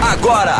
Agora,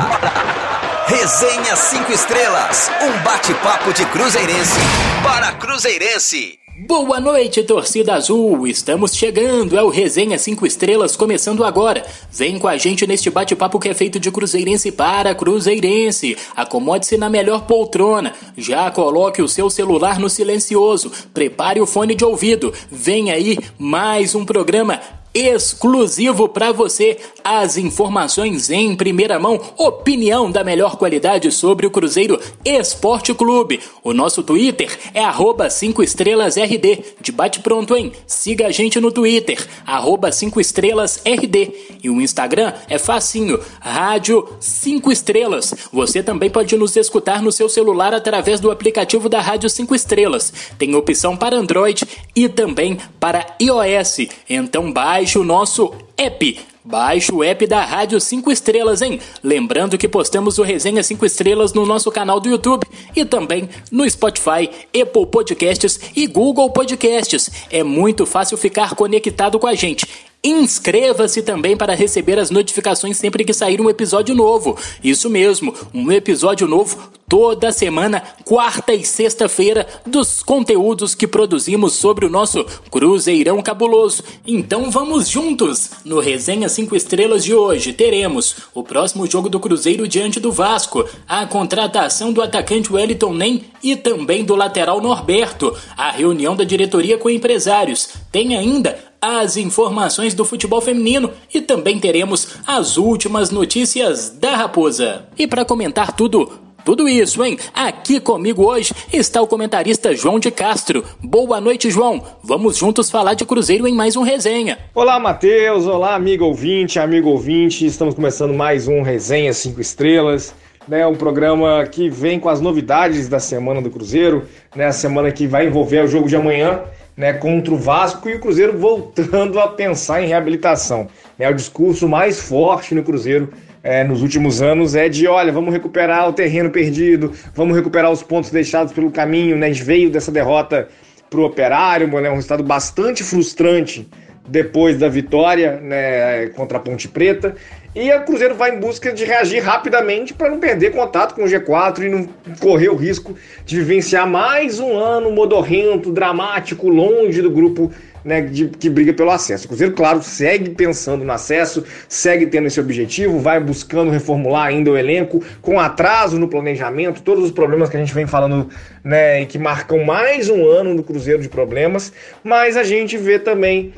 Resenha 5 Estrelas, um bate-papo de Cruzeirense para Cruzeirense. Boa noite, torcida azul! Estamos chegando, é o Resenha 5 Estrelas começando agora. Vem com a gente neste bate-papo que é feito de Cruzeirense para Cruzeirense. Acomode-se na melhor poltrona, já coloque o seu celular no silencioso, prepare o fone de ouvido. Vem aí mais um programa exclusivo para você as informações em primeira mão, opinião da melhor qualidade sobre o Cruzeiro Esporte Clube. O nosso Twitter é arroba 5 estrelas RD. Debate pronto, hein? Siga a gente no Twitter, arroba 5 estrelas RD. E o Instagram é facinho, Rádio 5 Estrelas. Você também pode nos escutar no seu celular através do aplicativo da Rádio 5 Estrelas. Tem opção para Android e também para iOS. Então baixe o nosso app Baixe o app da Rádio 5 Estrelas, hein? Lembrando que postamos o Resenha 5 Estrelas no nosso canal do YouTube e também no Spotify, Apple Podcasts e Google Podcasts. É muito fácil ficar conectado com a gente. Inscreva-se também para receber as notificações sempre que sair um episódio novo. Isso mesmo, um episódio novo toda semana, quarta e sexta-feira, dos conteúdos que produzimos sobre o nosso Cruzeirão Cabuloso. Então vamos juntos! No Resenha 5 Estrelas de hoje teremos o próximo jogo do Cruzeiro diante do Vasco, a contratação do atacante Wellington Nem e também do lateral Norberto, a reunião da diretoria com empresários. Tem ainda as informações do futebol feminino e também teremos as últimas notícias da Raposa. E para comentar tudo, tudo isso, hein? Aqui comigo hoje está o comentarista João de Castro. Boa noite, João. Vamos juntos falar de Cruzeiro em mais um resenha. Olá, Matheus. Olá, amigo ouvinte, amigo ouvinte. Estamos começando mais um resenha 5 estrelas. Né, um programa que vem com as novidades da semana do Cruzeiro, né, a semana que vai envolver o jogo de amanhã, né, contra o Vasco e o Cruzeiro voltando a pensar em reabilitação. É o discurso mais forte no Cruzeiro é, nos últimos anos é de, olha, vamos recuperar o terreno perdido, vamos recuperar os pontos deixados pelo caminho, né? A gente veio dessa derrota para o Operário, né, um resultado bastante frustrante depois da vitória né, contra a Ponte Preta. E o Cruzeiro vai em busca de reagir rapidamente para não perder contato com o G4 e não correr o risco de vivenciar mais um ano modorrento, dramático, longe do grupo né, de, que briga pelo acesso. O Cruzeiro, claro, segue pensando no acesso, segue tendo esse objetivo, vai buscando reformular ainda o elenco, com atraso no planejamento, todos os problemas que a gente vem falando né, e que marcam mais um ano do Cruzeiro de problemas, mas a gente vê também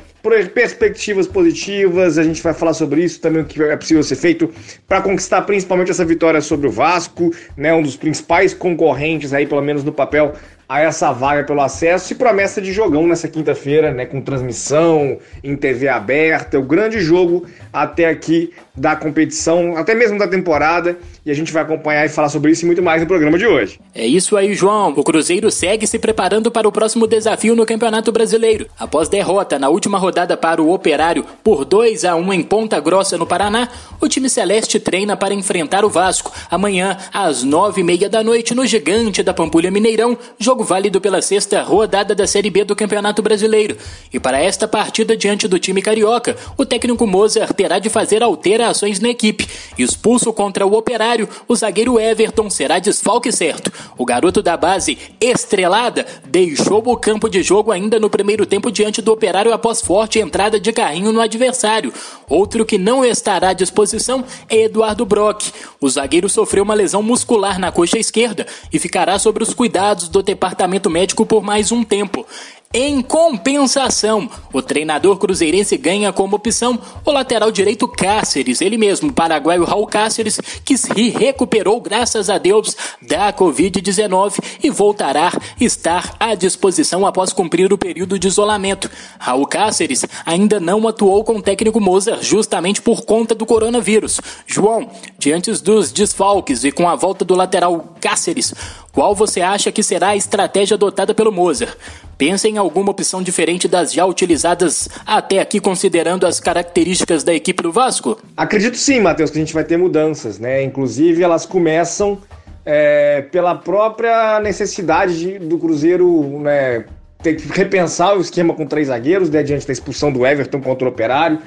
perspectivas positivas, a gente vai falar sobre isso também, o que é possível ser feito para conquistar principalmente essa vitória sobre o Vasco, né, um dos principais concorrentes aí, pelo menos no papel, a essa vaga pelo acesso e promessa de jogão nessa quinta-feira, né, com transmissão em TV aberta, o grande jogo até aqui da competição, até mesmo da temporada, e a gente vai acompanhar e falar sobre isso e muito mais no programa de hoje. É isso aí, João. O Cruzeiro segue se preparando para o próximo desafio no Campeonato Brasileiro. Após derrota na última rodada para o Operário por 2 a 1 em Ponta Grossa, no Paraná, o time celeste treina para enfrentar o Vasco amanhã às nove e meia da noite no Gigante da Pampulha Mineirão, jogo válido pela sexta rodada da Série B do Campeonato Brasileiro. E para esta partida diante do time carioca, o técnico Mozart terá de fazer alterações na equipe. Expulso contra o Operário, o zagueiro Everton será desfalque certo. O garoto da base, estrelada, deixou o campo de jogo ainda no primeiro tempo diante do Operário após forte entrada de carrinho no adversário. Outro que não estará à disposição é Eduardo Brock. O zagueiro sofreu uma lesão muscular na coxa esquerda e ficará sob os cuidados do departamento médico por mais um tempo. Em compensação, o treinador cruzeirense ganha como opção o lateral direito Cáceres, ele mesmo, paraguaio Raul Cáceres, que se recuperou graças a Deus da Covid-19 e voltará estar à disposição após cumprir o período de isolamento. Raul Cáceres ainda não atuou com o técnico Mozart justamente por conta do coronavírus. João, diante dos desfalques e com a volta do lateral Cáceres, qual você acha que será a estratégia adotada pelo Mozart? Pensa em alguma opção diferente das já utilizadas até aqui, considerando as características da equipe do Vasco? Acredito sim, Matheus, que a gente vai ter mudanças, né? Inclusive, elas começam é, pela própria necessidade de, do Cruzeiro né, ter que repensar o esquema com três zagueiros, né, diante da expulsão do Everton contra o Operário.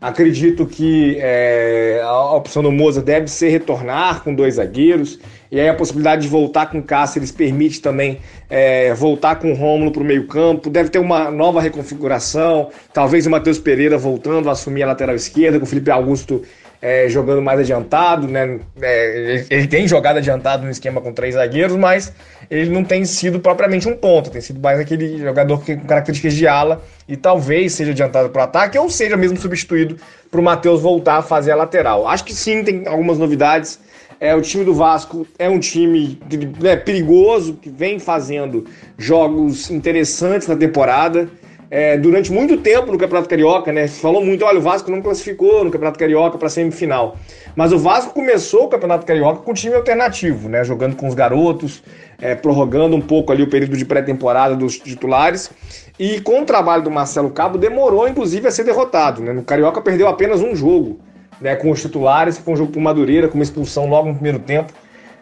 Acredito que é, a opção do Moza deve ser retornar com dois zagueiros. E aí a possibilidade de voltar com Cáceres permite também é, voltar com o Rômulo para o meio campo. Deve ter uma nova reconfiguração. Talvez o Matheus Pereira voltando a assumir a lateral esquerda, com o Felipe Augusto é, jogando mais adiantado, né? É, ele tem jogado adiantado no esquema com três zagueiros, mas ele não tem sido propriamente um ponto, tem sido mais aquele jogador com características de ala e talvez seja adiantado para o ataque ou seja mesmo substituído para o Matheus voltar a fazer a lateral. Acho que sim, tem algumas novidades. É, o time do Vasco é um time né, perigoso, que vem fazendo jogos interessantes na temporada é, durante muito tempo no Campeonato Carioca, né? Se falou muito, olha, o Vasco não classificou no Campeonato Carioca para semifinal. Mas o Vasco começou o Campeonato Carioca com time alternativo, né? Jogando com os garotos, é, prorrogando um pouco ali o período de pré-temporada dos titulares. E com o trabalho do Marcelo Cabo, demorou inclusive a ser derrotado. Né? No Carioca perdeu apenas um jogo né, com os titulares, foi um jogo por Madureira, com uma expulsão logo no primeiro tempo.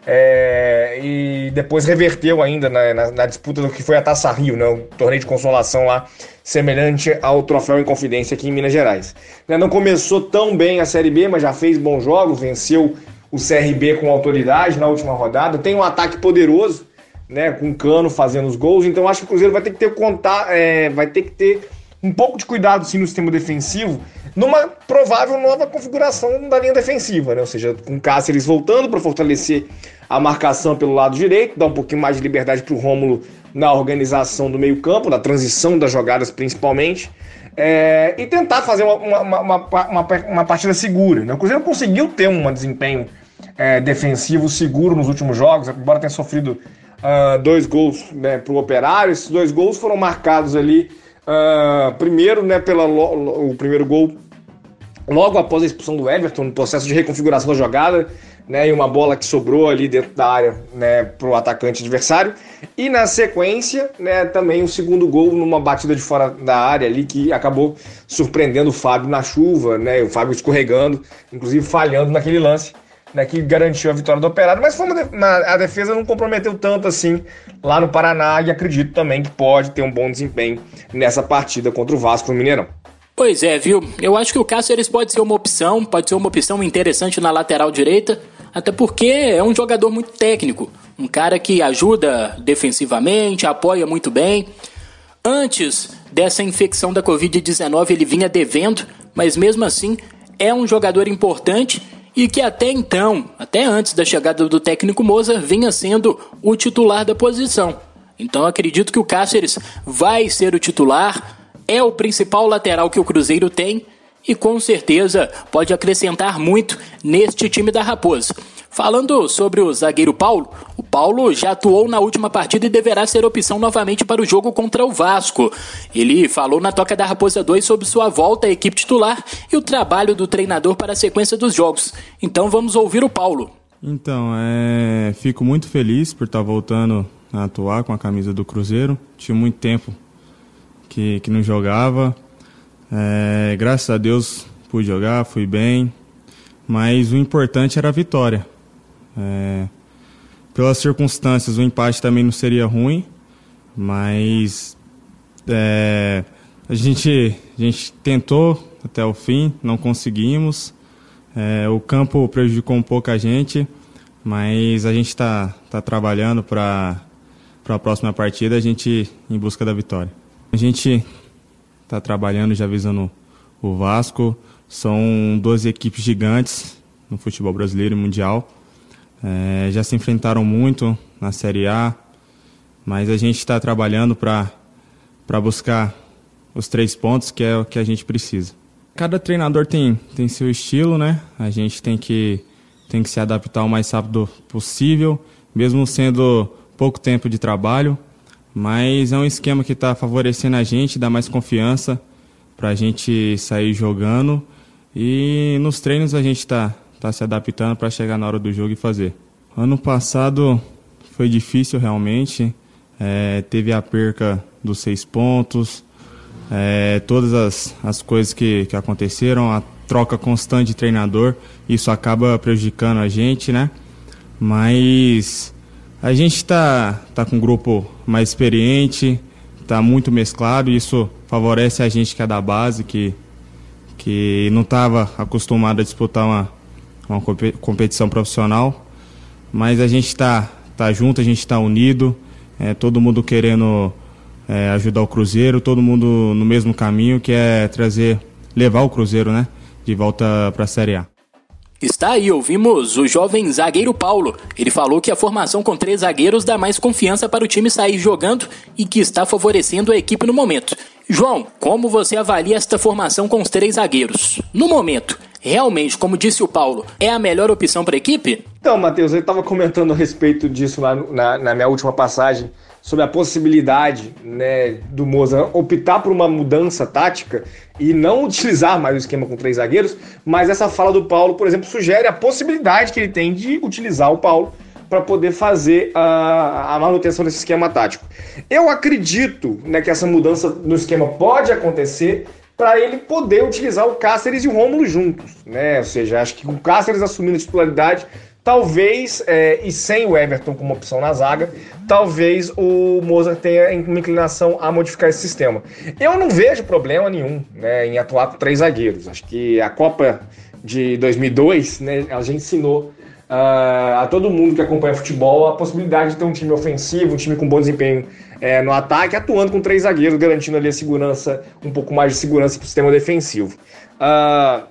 É, e depois reverteu ainda na, na, na, disputa do que foi a Taça Rio, né, o torneio de consolação lá, semelhante ao troféu em confidência aqui em Minas Gerais. Né, não começou tão bem a Série B, mas já fez bons jogos, venceu o CRB com autoridade na última rodada, tem um ataque poderoso, né, com Cano fazendo os gols, então acho que o Cruzeiro vai ter que ter contar, é, vai ter que ter um pouco de cuidado sim no sistema defensivo, numa provável nova configuração da linha defensiva, né? Ou seja, com Cáceres voltando para fortalecer a marcação pelo lado direito, dar um pouquinho mais de liberdade para o Rômulo na organização do meio-campo, na transição das jogadas principalmente. É, e tentar fazer uma, uma, uma, uma, partida segura. Né? O Cruzeiro conseguiu ter um desempenho é, defensivo seguro nos últimos jogos, embora tenha sofrido uh, dois gols né, para o Operário. Esses dois gols foram marcados ali, uh, primeiro, né, pela, o primeiro gol logo após a expulsão do Everton, no processo de reconfiguração da jogada, né, e uma bola que sobrou ali dentro da área né, o atacante adversário. E na sequência, né, também o segundo gol numa batida de fora da área ali que acabou surpreendendo o Fábio na chuva, né, o Fábio escorregando, inclusive falhando naquele lance né, que garantiu a vitória do Operário, mas foi uma, a defesa não comprometeu tanto assim lá no Paraná e acredito também que pode ter um bom desempenho nessa partida contra o Vasco no Mineirão. Pois é, viu? Eu acho que o Cáceres pode ser uma opção, pode ser uma opção interessante na lateral direita, até porque é um jogador muito técnico, um cara que ajuda defensivamente, apoia muito bem. Antes dessa infecção da Covid-19 ele vinha devendo, mas mesmo assim é um jogador importante e que até então, até antes da chegada do técnico Moza, vinha sendo o titular da posição. Então acredito que o Cáceres vai ser o titular, é o principal lateral que o Cruzeiro tem e com certeza pode acrescentar muito neste time da Raposa. Falando sobre o zagueiro Paulo, o Paulo já atuou na última partida e deverá ser opção novamente para o jogo contra o Vasco. Ele falou na Toca da Raposa 2 sobre sua volta à equipe titular e o trabalho do treinador para a sequência dos jogos. Então vamos ouvir o Paulo. Então, é... fico muito feliz por estar voltando a atuar com a camisa do Cruzeiro. Tinha muito tempo que, que não jogava. É... Graças a Deus pude jogar, fui bem. Mas o importante era a vitória. É, pelas circunstâncias, o empate também não seria ruim, mas é, a, gente, a gente tentou até o fim, não conseguimos. É, o campo prejudicou um pouco a gente, mas a gente está tá trabalhando para a próxima partida, a gente em busca da vitória. A gente está trabalhando já visando o Vasco, são 12 equipes gigantes no futebol brasileiro e mundial. É, já se enfrentaram muito na Série A, mas a gente está trabalhando para buscar os três pontos que é o que a gente precisa. Cada treinador tem, tem seu estilo, né? A gente tem que, tem que se adaptar o mais rápido possível, mesmo sendo pouco tempo de trabalho, mas é um esquema que está favorecendo a gente, dá mais confiança para a gente sair jogando e nos treinos a gente está está se adaptando para chegar na hora do jogo e fazer. Ano passado foi difícil realmente, é, teve a perca dos seis pontos, é, todas as, as coisas que, que aconteceram, a troca constante de treinador, isso acaba prejudicando a gente, né? Mas a gente está tá com um grupo mais experiente, está muito mesclado, isso favorece a gente que é da base, que que não estava acostumado a disputar uma, uma competição profissional, mas a gente está tá junto, a gente está unido, é, todo mundo querendo é, ajudar o Cruzeiro, todo mundo no mesmo caminho, que é trazer, levar o Cruzeiro, né, de volta para a Série A. Está aí, ouvimos o jovem zagueiro Paulo. Ele falou que a formação com três zagueiros dá mais confiança para o time sair jogando e que está favorecendo a equipe no momento. João, como você avalia esta formação com os três zagueiros? No momento, realmente, como disse o Paulo, é a melhor opção para a equipe? Então, Matheus, eu estava comentando a respeito disso lá na, na minha última passagem sobre a possibilidade né, do Moza optar por uma mudança tática e não utilizar mais o esquema com três zagueiros, mas essa fala do Paulo, por exemplo, sugere a possibilidade que ele tem de utilizar o Paulo para poder fazer a, a, manutenção desse esquema tático. Eu acredito né, que essa mudança no esquema pode acontecer para ele poder utilizar o Cáceres e o Rômulo juntos, né? Ou seja, acho que com o Cáceres assumindo a titularidade, Talvez, é, e sem o Everton como opção na zaga, talvez o Mozart tenha uma inclinação a modificar esse sistema. Eu não vejo problema nenhum né, em atuar com três zagueiros. Acho que a Copa de 2002, né, a gente ensinou uh, a todo mundo que acompanha futebol a possibilidade de ter um time ofensivo, um time com bom desempenho é, no ataque, atuando com três zagueiros, garantindo ali a segurança, um pouco mais de segurança para o sistema defensivo. Uh,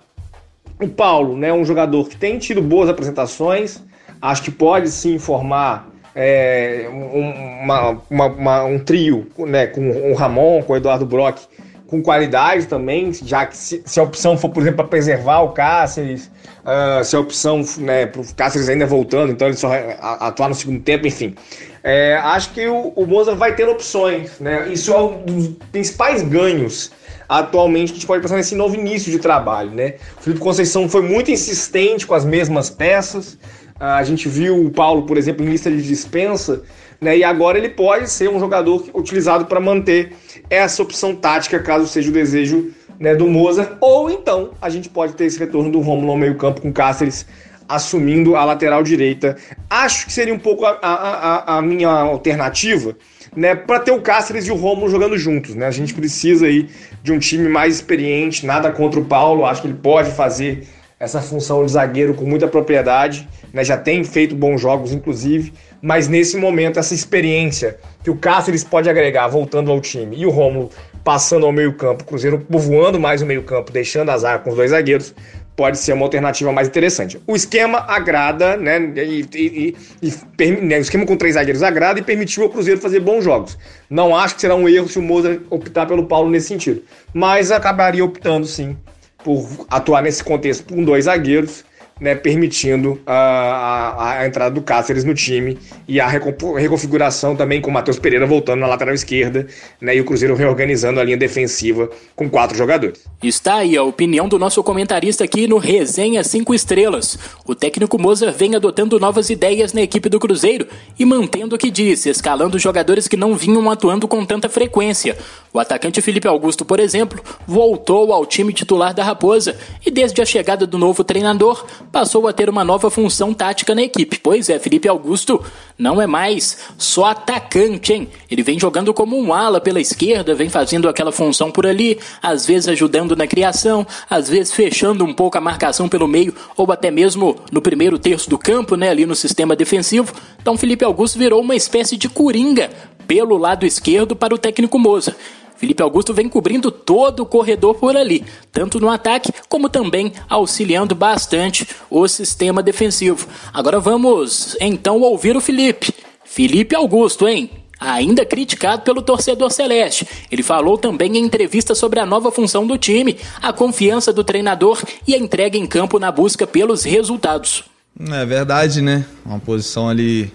o Paulo, né, um jogador que tem tido boas apresentações, acho que pode sim formar é, uma, uma, uma, um trio né, com o Ramon, com o Eduardo Brock, com qualidade também, já que se, se a opção for, por exemplo, para preservar o Cáceres, uh, se a opção né, para o Cáceres ainda voltando, então ele só atuar no segundo tempo, enfim. É, acho que o, o vai ter opções, né? Isso é um dos principais ganhos atualmente a gente pode pensar nesse novo início de trabalho, né? O Felipe Conceição foi muito insistente com as mesmas peças. A gente viu o Paulo, por exemplo, em lista de dispensa, né? E agora ele pode ser um jogador utilizado para manter essa opção tática, caso seja o desejo né, do Mozart. Ou então a gente pode ter esse retorno do Romulo ao meio-campo com Cáceres assumindo a lateral direita. Acho que seria um pouco a, a, a, minha alternativa né, para ter o Cáceres e o Romulo jogando juntos, né? A gente precisa aí de um time mais experiente, nada contra o Paulo, acho que ele pode fazer essa função de zagueiro com muita propriedade, né? Já tem feito bons jogos inclusive, mas nesse momento essa experiência que o Cáceres pode agregar voltando ao time e o Romulo passando ao meio-campo, o Cruzeiro povoando mais o meio-campo, deixando a zaga com os dois zagueiros, pode ser uma alternativa mais interessante. O esquema agrada, né? E, e, e, né, o esquema com três zagueiros agrada e permitiu ao Cruzeiro fazer bons jogos. Não acho que será um erro se o Mozart optar pelo Paulo nesse sentido, mas acabaria optando sim por atuar nesse contexto com dois zagueiros né, permitindo a, a, a, entrada do Cáceres no time e a reconfiguração também com o Matheus Pereira voltando na lateral esquerda né, e o Cruzeiro reorganizando a linha defensiva com quatro jogadores. Está aí a opinião do nosso comentarista aqui no Resenha 5 Estrelas. O técnico Moza vem adotando novas ideias na equipe do Cruzeiro e mantendo o que disse, escalando jogadores que não vinham atuando com tanta frequência. O atacante Felipe Augusto, por exemplo, voltou ao time titular da Raposa e desde a chegada do novo treinador passou a ter uma nova função tática na equipe. Pois é, Felipe Augusto não é mais só atacante, hein? Ele vem jogando como um ala pela esquerda, vem fazendo aquela função por ali, às vezes ajudando na criação, às vezes fechando um pouco a marcação pelo meio ou até mesmo no primeiro terço do campo, né, ali no sistema defensivo. Então Felipe Augusto virou uma espécie de coringa pelo lado esquerdo para o técnico Moza. Felipe Augusto vem cobrindo todo o corredor por ali, tanto no ataque como também auxiliando bastante o sistema defensivo. Agora vamos então ouvir o Felipe. Felipe Augusto, hein? Ainda criticado pelo torcedor celeste. Ele falou também em entrevista sobre a nova função do time, a confiança do treinador e a entrega em campo na busca pelos resultados. É verdade, né? Uma posição ali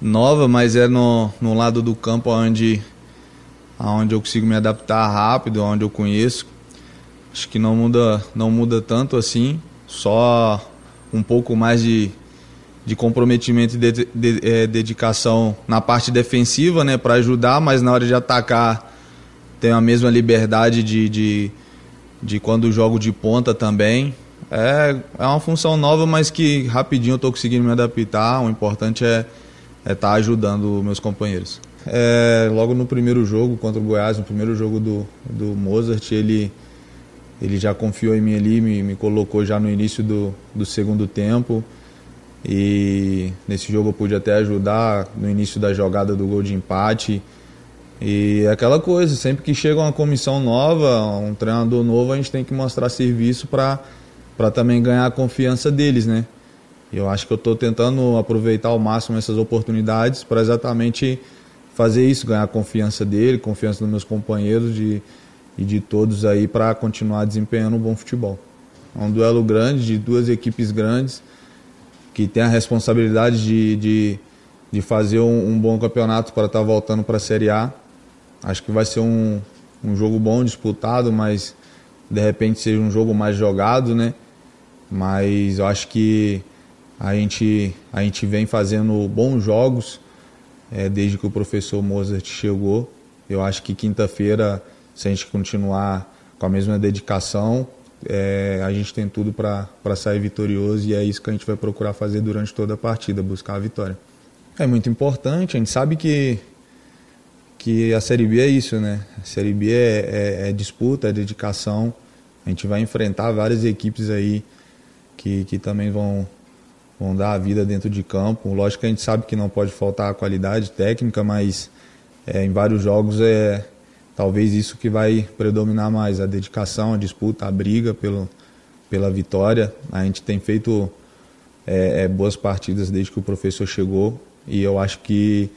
nova, mas é no, no lado do campo onde onde eu consigo me adaptar rápido, onde eu conheço. Acho que não muda, não muda tanto assim, só um pouco mais de, de comprometimento e de, de, é, dedicação na parte defensiva, né, para ajudar, mas na hora de atacar tem a mesma liberdade de, de, de quando jogo de ponta também. É, é uma função nova, mas que rapidinho eu estou conseguindo me adaptar. O importante é estar é tá ajudando meus companheiros. É, logo no primeiro jogo contra o Goiás, no primeiro jogo do, do Mozart, ele, ele já confiou em mim ali, me, me colocou já no início do, do segundo tempo. E nesse jogo eu pude até ajudar no início da jogada do gol de empate. E é aquela coisa, sempre que chega uma comissão nova, um treinador novo, a gente tem que mostrar serviço para também ganhar a confiança deles, né? Eu acho que eu estou tentando aproveitar ao máximo essas oportunidades para exatamente fazer isso, ganhar a confiança dele, confiança dos meus companheiros de, e de todos aí para continuar desempenhando um bom futebol. É um duelo grande, de duas equipes grandes, que tem a responsabilidade de, de, de fazer um, um bom campeonato para estar tá voltando para a Série A. Acho que vai ser um, um jogo bom, disputado, mas de repente seja um jogo mais jogado, né? Mas eu acho que a gente, a gente vem fazendo bons jogos é, desde que o professor Mozart chegou. Eu acho que quinta-feira, se a gente continuar com a mesma dedicação, é, a gente tem tudo para sair vitorioso e é isso que a gente vai procurar fazer durante toda a partida, buscar a vitória. É muito importante, a gente sabe que que a Série B é isso, né? A Série B é, é, é, disputa, é dedicação. A gente vai enfrentar várias equipes aí que, que também vão, vão dar a vida dentro de campo. Lógico que a gente sabe que não pode faltar a qualidade técnica, mas é, em vários jogos é talvez isso que vai predominar mais, a dedicação, a disputa, a briga pelo, pela vitória. A gente tem feito é, é boas partidas desde que o professor chegou e eu acho que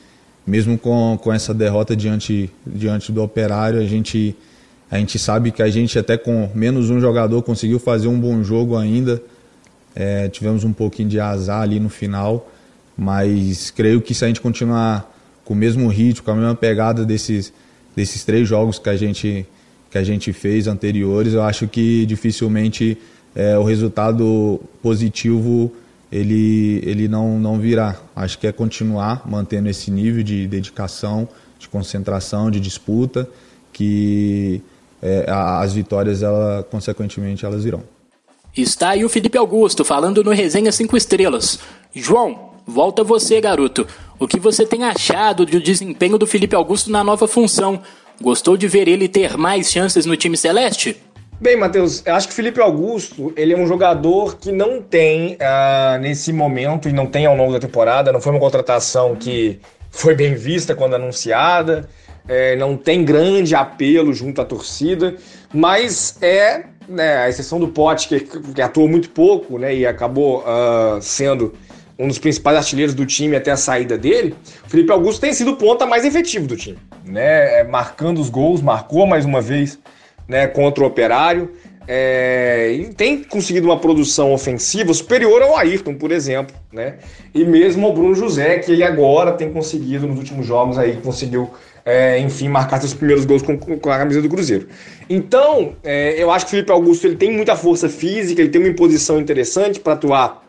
mesmo com, com essa derrota diante, diante do Operário, a gente, a gente sabe que a gente até com menos um jogador conseguiu fazer um bom jogo ainda. É, tivemos um pouquinho de azar ali no final, mas creio que se a gente continuar com o mesmo ritmo, com a mesma pegada desses, desses três jogos que a gente, que a gente fez anteriores, eu acho que dificilmente é, o resultado positivo ele, ele não, não virá. Acho que é continuar mantendo esse nível de dedicação, de concentração, de disputa, que é, as vitórias, ela, consequentemente, elas virão. Está aí o Felipe Augusto falando no Resenha 5 Estrelas. João, volta você, garoto. O que você tem achado do desempenho do Felipe Augusto na nova função? Gostou de ver ele ter mais chances no time celeste? Bem, Matheus, eu acho que o Felipe Augusto, ele é um jogador que não tem, uh, nesse momento, e não tem ao longo da temporada, não foi uma contratação que foi bem vista quando anunciada, é, não tem grande apelo junto à torcida, mas é, né, a exceção do Pote, que, que atuou muito pouco, né, e acabou uh, sendo um dos principais artilheiros do time até a saída dele, o Felipe Augusto tem sido o ponta mais efetivo do time, né, é, marcando os gols, marcou mais uma vez né, contra o Operário. É, e tem conseguido uma produção ofensiva superior ao Ayrton, por exemplo, né? E mesmo ao Bruno José, que ele agora tem conseguido nos últimos jogos aí, conseguiu, é, enfim, marcar seus primeiros gols com, com a camisa do Cruzeiro. Então, é, eu acho que o Felipe Augusto ele tem muita força física, ele tem uma imposição interessante para atuar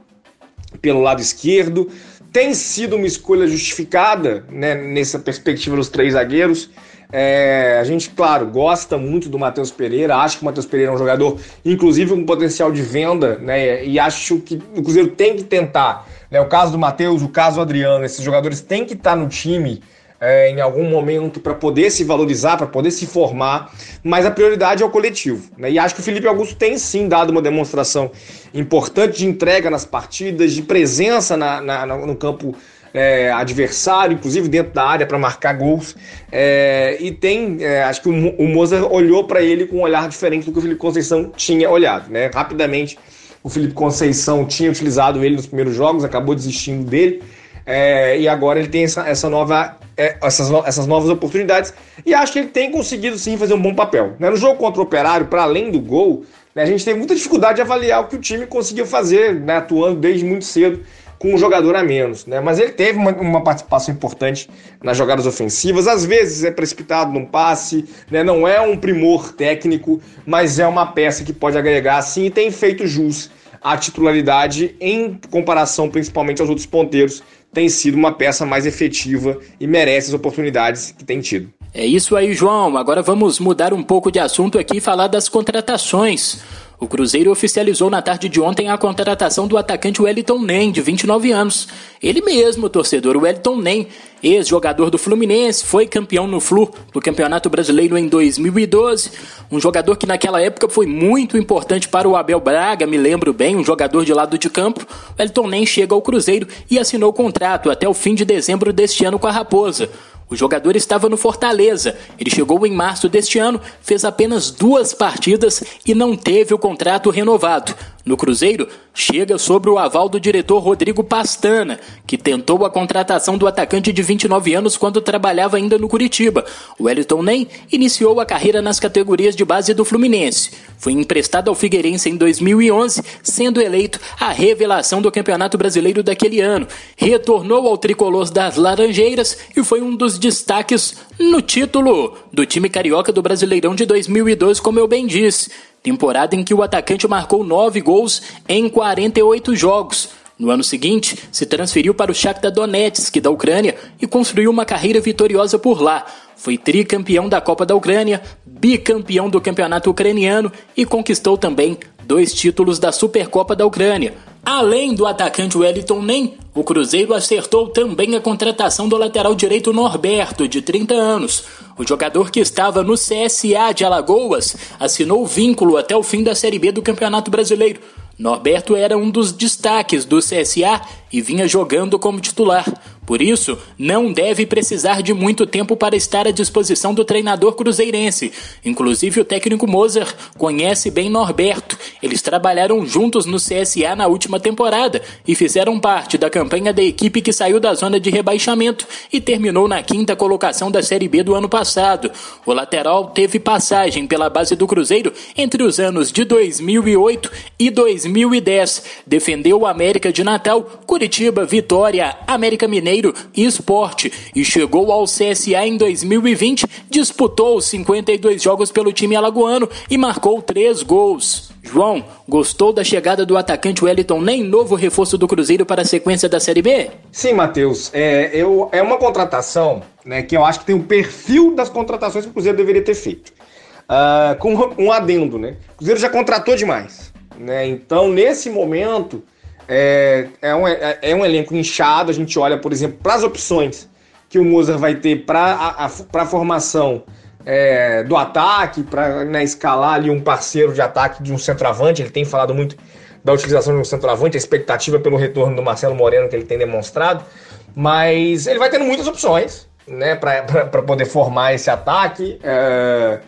pelo lado esquerdo. Tem sido uma escolha justificada né, nessa perspectiva dos três zagueiros. É, a gente, claro, gosta muito do Matheus Pereira, acho que o Matheus Pereira é um jogador, inclusive, com potencial de venda, né? E acho que o Cruzeiro tem que tentar. Né, o caso do Matheus, o caso do Adriano, esses jogadores têm que estar no time é, em algum momento para poder se valorizar, para poder se formar, mas a prioridade é o coletivo. Né? E acho que o Felipe Augusto tem sim dado uma demonstração importante de entrega nas partidas, de presença na, na, no campo é, adversário, inclusive dentro da área para marcar gols. É, e tem, é, acho que o, o Mozart olhou para ele com um olhar diferente do que o Felipe Conceição tinha olhado. Né? Rapidamente, o Felipe Conceição tinha utilizado ele nos primeiros jogos, acabou desistindo dele. É, e agora ele tem essa, essa nova, é, essas, no, essas novas oportunidades e acho que ele tem conseguido sim fazer um bom papel. Né? No jogo contra o Operário, para além do gol, né, a gente tem muita dificuldade de avaliar o que o time conseguiu fazer, né, atuando desde muito cedo com um jogador a menos, né? Mas ele teve uma, uma, participação importante nas jogadas ofensivas. Às vezes é precipitado num passe, né? Não é um primor técnico, mas é uma peça que pode agregar sim e tem feito jus à titularidade em comparação principalmente aos outros ponteiros. Tem sido uma peça mais efetiva e merece as oportunidades que tem tido. É isso aí, João. Agora vamos mudar um pouco de assunto aqui e falar das contratações. O Cruzeiro oficializou na tarde de ontem a contratação do atacante Wellington Nem, de 29 anos. Ele mesmo, torcedor Wellington Nem, ex-jogador do Fluminense, foi campeão no Flu do Campeonato Brasileiro em 2012. Um jogador que naquela época foi muito importante para o Abel Braga, me lembro bem, um jogador de lado de campo. Wellington Nem chega ao Cruzeiro e assinou contrato até o fim de dezembro deste ano com a Raposa. O jogador estava no Fortaleza. Ele chegou em março deste ano, fez apenas duas partidas e não teve o contrato renovado. No Cruzeiro, chega sobre o aval do diretor Rodrigo Pastana, que tentou a contratação do atacante de 29 anos quando trabalhava ainda no Curitiba. O Wellington Nem iniciou a carreira nas categorias de base do Fluminense. Foi emprestado ao Figueirense em 2011, sendo eleito a revelação do Campeonato Brasileiro daquele ano. Retornou ao tricolor das Laranjeiras e foi um dos destaques no título do time carioca do Brasileirão de 2012, como eu bem disse temporada em que o atacante marcou 9 gols em 48 jogos. No ano seguinte, se transferiu para o Shakhtar Donetsk da Ucrânia e construiu uma carreira vitoriosa por lá. Foi tricampeão da Copa da Ucrânia, bicampeão do Campeonato Ucraniano e conquistou também dois títulos da Supercopa da Ucrânia. Além do atacante Wellington Nem, o Cruzeiro acertou também a contratação do lateral direito Norberto, de 30 anos. O jogador que estava no CSA de Alagoas assinou o vínculo até o fim da Série B do Campeonato Brasileiro. Norberto era um dos destaques do CSA e vinha jogando como titular. Por isso, não deve precisar de muito tempo para estar à disposição do treinador cruzeirense. Inclusive, o técnico Moser conhece bem Norberto. Eles trabalharam juntos no CSA na última temporada e fizeram parte da campanha da equipe que saiu da zona de rebaixamento e terminou na quinta colocação da Série B do ano passado. O lateral teve passagem pela base do Cruzeiro entre os anos de 2008 e 2010. Defendeu o América de Natal, Curitiba, Vitória, América Mineiro e Esporte e chegou ao CSA em 2020, disputou 52 jogos pelo time alagoano e marcou 3 gols. João, gostou da chegada do atacante Wellington, nem novo reforço do Cruzeiro para a sequência da Série B? Sim, Matheus. É, eu, é uma contratação né, que eu acho que tem o um perfil das contratações que o Cruzeiro deveria ter feito. Uh, com um adendo, né? O Cruzeiro já contratou demais. Né? Então, nesse momento, é, é, um, é, é um elenco inchado. A gente olha, por exemplo, para as opções que o Mozart vai ter para a, formação é, do ataque, para né, escalar ali um parceiro de ataque de um centroavante. Ele tem falado muito da utilização de um centroavante, a expectativa pelo retorno do Marcelo Moreno que ele tem demonstrado. Mas ele vai tendo muitas opções né, para poder formar esse ataque. É,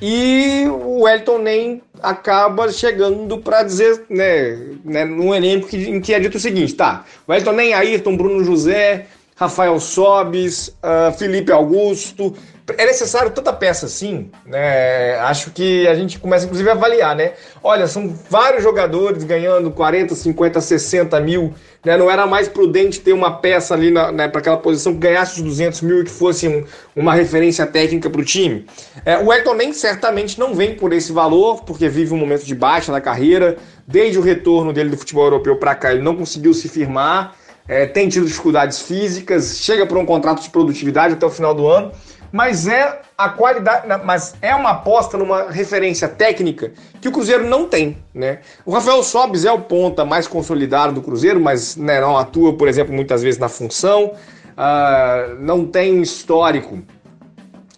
e o Elton nem acaba chegando para dizer, né, né, num elenco que, em que é dito o seguinte, tá, o Elton nem, Ayrton, Bruno José, Rafael Sobis, uh, Felipe Augusto, é necessário tanta peça assim, né? Acho que a gente começa inclusive a avaliar, né? Olha, são vários jogadores ganhando 40, 50, 60 mil, né? Não era mais prudente ter uma peça ali né, para aquela posição que ganhasse os 200 mil e que fosse um, uma referência técnica para o time. É, o Elton nem certamente não vem por esse valor, porque vive um momento de baixa na carreira. Desde o retorno dele do futebol europeu para cá, ele não conseguiu se firmar. É, tem tido dificuldades físicas, chega para um contrato de produtividade até o final do ano mas é a qualidade, mas é uma aposta numa referência técnica que o Cruzeiro não tem, né? O Rafael Sobis é o ponta mais consolidado do Cruzeiro, mas né, não atua, por exemplo, muitas vezes na função, uh, não tem histórico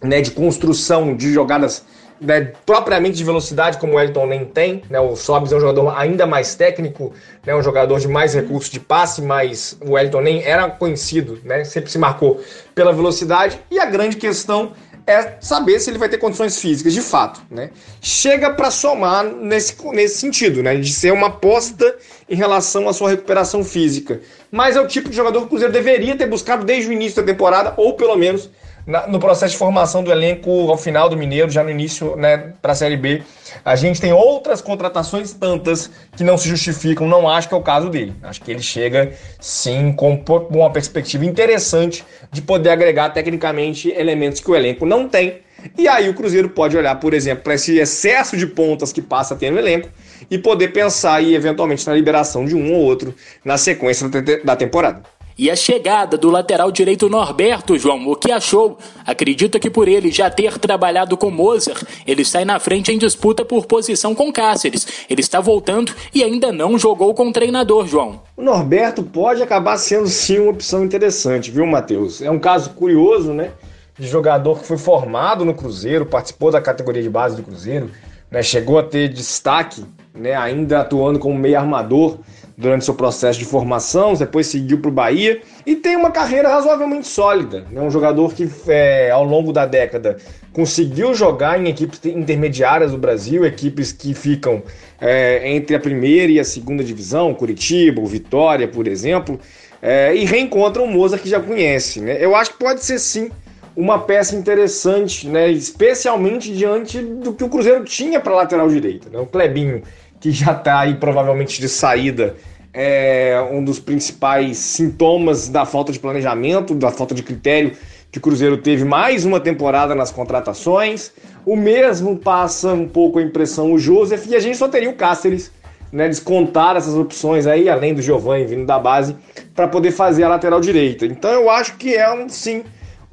né, de construção de jogadas né, propriamente de velocidade, como o Elton nem tem. Né, o Sobs é um jogador ainda mais técnico, né, um jogador de mais recursos de passe, mas o Elton nem era conhecido, né, sempre se marcou pela velocidade. E a grande questão é saber se ele vai ter condições físicas de fato. Né? Chega para somar nesse, nesse sentido, né, de ser uma aposta em relação à sua recuperação física. Mas é o tipo de jogador que o Cruzeiro deveria ter buscado desde o início da temporada, ou pelo menos na, no processo de formação do elenco ao final do Mineiro, já no início né, para a Série B. A gente tem outras contratações tantas que não se justificam, não acho que é o caso dele. Acho que ele chega sim com uma perspectiva interessante de poder agregar tecnicamente elementos que o elenco não tem. E aí o Cruzeiro pode olhar, por exemplo, para esse excesso de pontas que passa a ter no elenco e poder pensar aí eventualmente na liberação de um ou outro na sequência da temporada. E a chegada do lateral direito Norberto, João, o que achou? Acredita que por ele já ter trabalhado com Mozart, ele sai na frente em disputa por posição com Cáceres. Ele está voltando e ainda não jogou com o treinador, João. O Norberto pode acabar sendo sim uma opção interessante, viu, Matheus? É um caso curioso, né? De jogador que foi formado no Cruzeiro, participou da categoria de base do Cruzeiro, né? Chegou a ter destaque, né? Ainda atuando como meio armador durante seu processo de formação, depois seguiu para o Bahia e tem uma carreira razoavelmente sólida. É um jogador que, é, ao longo da década, conseguiu jogar em equipes intermediárias do Brasil, equipes que ficam é, entre a primeira e a segunda divisão, Curitiba, Vitória, por exemplo, é, e reencontra o Moza que já conhece. Né? Eu acho que pode ser sim uma peça interessante, né? especialmente diante do que o Cruzeiro tinha para lateral direita. Né? O Clebinho que já está aí provavelmente de saída, é um dos principais sintomas da falta de planejamento, da falta de critério que o Cruzeiro teve mais uma temporada nas contratações. O mesmo passa um pouco a impressão o Joseph e a gente só teria o Cáceres, né, descontar essas opções aí, além do Giovanni vindo da base, para poder fazer a lateral direita. Então eu acho que é um sim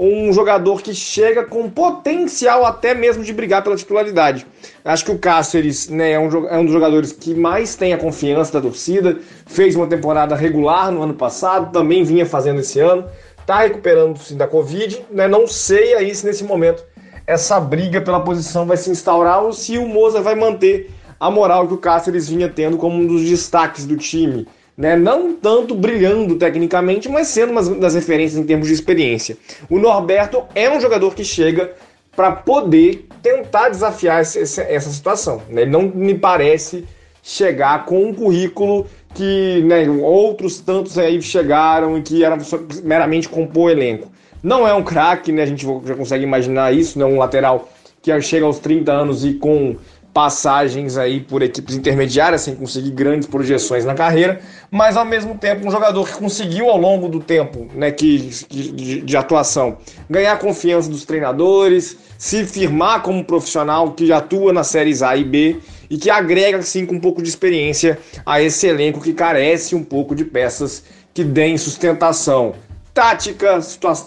um jogador que chega com potencial até mesmo de brigar pela titularidade. Acho que o Cáceres né, é, um, é um dos jogadores que mais tem a confiança da torcida, fez uma temporada regular no ano passado, também vinha fazendo esse ano, está recuperando-se da Covid, né, não sei aí se nesse momento essa briga pela posição vai se instaurar ou se o Moza vai manter a moral que o Cáceres vinha tendo como um dos destaques do time né? Não tanto brilhando tecnicamente, mas sendo uma das referências em termos de experiência. O Norberto é um jogador que chega para poder tentar desafiar essa, essa situação. Né? Ele não me parece chegar com um currículo que né, outros tantos aí chegaram e que era meramente compor elenco. Não é um craque, né? A gente já consegue imaginar isso, né? Um lateral que chega aos 30 anos e com passagens aí por equipes intermediárias sem conseguir grandes projeções na carreira, mas ao mesmo tempo um jogador que conseguiu ao longo do tempo né, que, de, de atuação ganhar a confiança dos treinadores, se firmar como profissional que atua nas séries A e B e que agrega assim com um pouco de experiência a esse elenco que carece um pouco de peças que deem sustentação tática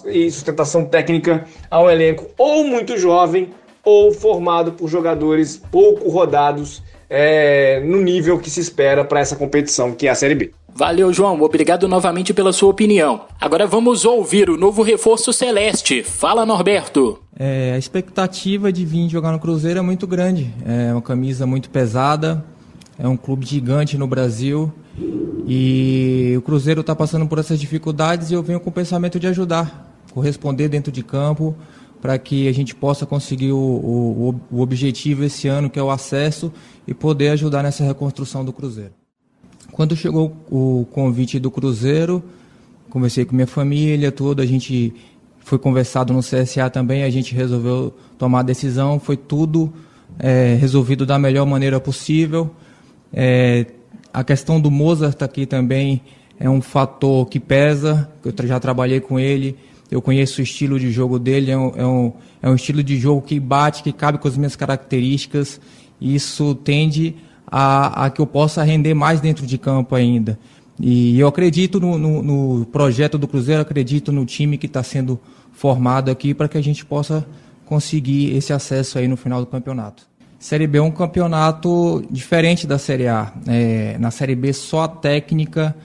e sustentação técnica ao elenco ou muito jovem ou formado por jogadores pouco rodados é, no nível que se espera para essa competição, que é a Série B. Valeu, João. Obrigado novamente pela sua opinião. Agora vamos ouvir o novo reforço celeste. Fala, Norberto. É, a expectativa de vir jogar no Cruzeiro é muito grande. É uma camisa muito pesada. É um clube gigante no Brasil. E o Cruzeiro está passando por essas dificuldades e eu venho com o pensamento de ajudar, corresponder dentro de campo, para que a gente possa conseguir o, o, o, objetivo esse ano, que é o acesso, e poder ajudar nessa reconstrução do Cruzeiro. Quando chegou o convite do Cruzeiro, conversei com minha família, tudo, a gente foi conversado no CSA também, a gente resolveu tomar a decisão, foi tudo é, resolvido da melhor maneira possível. É, a questão do Mozart aqui também é um fator que pesa, eu já trabalhei com ele, eu conheço o estilo de jogo dele, é um, é um, é um estilo de jogo que bate, que cabe com as minhas características, e isso tende a, a que eu possa render mais dentro de campo ainda. E eu acredito no, no, no projeto do Cruzeiro, acredito no time que está sendo formado aqui para que a gente possa conseguir esse acesso aí no final do campeonato. Série B é um campeonato diferente da Série A. É, na Série B só a técnica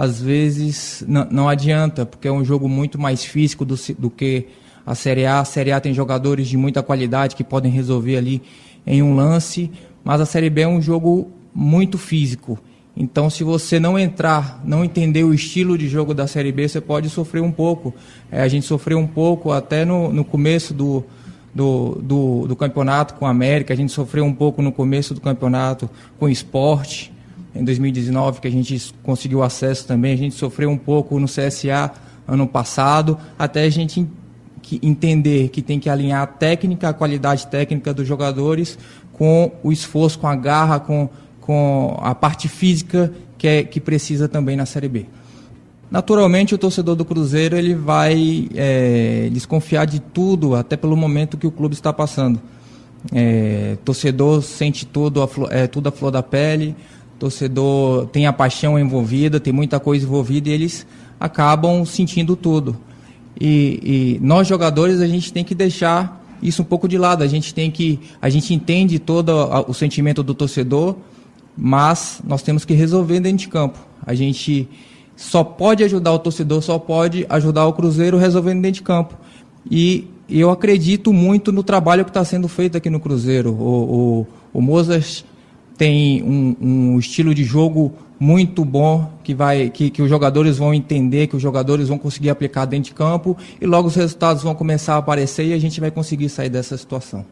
às vezes não, adianta, porque é um jogo muito mais físico do, do que a Série A. A Série A tem jogadores de muita qualidade que podem resolver ali em um lance, mas a Série B é um jogo muito físico. Então, se você não entrar, não entender o estilo de jogo da Série B, você pode sofrer um pouco. É, a gente sofreu um pouco até no, no começo do, do, do, do campeonato com a América, a gente sofreu um pouco no começo do campeonato com o esporte em 2019, que a gente conseguiu acesso também. A gente sofreu um pouco no CSA ano passado, até a gente entender que tem que alinhar a técnica, a qualidade técnica dos jogadores com o esforço, com a garra, com, com a parte física que, é, que precisa também na Série B. Naturalmente, o torcedor do Cruzeiro ele vai é, desconfiar de tudo, até pelo momento que o clube está passando. É, torcedor sente tudo a, é, tudo a flor da pele, torcedor tem a paixão envolvida, tem muita coisa envolvida e eles acabam sentindo tudo. E, e, nós jogadores a gente tem que deixar isso um pouco de lado. A gente tem que, a gente entende todo o sentimento do torcedor, mas nós temos que resolver dentro de campo. A gente só pode ajudar o torcedor, só pode ajudar o Cruzeiro resolvendo dentro de campo. E eu acredito muito no trabalho que está sendo feito aqui no Cruzeiro. O, o, o Mozart tem um, um estilo de jogo muito bom que vai que, que os jogadores vão entender, que os jogadores vão conseguir aplicar dentro de campo e logo os resultados vão começar a aparecer e a gente vai conseguir sair dessa situação.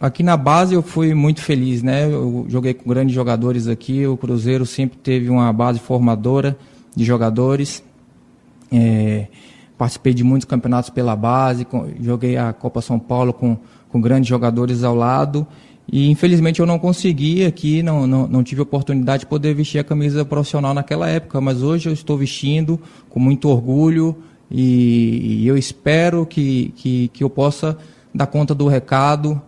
Aqui na base eu fui muito feliz, né? Eu joguei com grandes jogadores aqui. O Cruzeiro sempre teve uma base formadora de jogadores. É, participei de muitos campeonatos pela base, joguei a Copa São Paulo com, com grandes jogadores ao lado e infelizmente eu não consegui aqui, não, não, não tive oportunidade de poder vestir a camisa profissional naquela época, mas hoje eu estou vestindo com muito orgulho e, e eu espero que, que, que eu possa dar conta do recado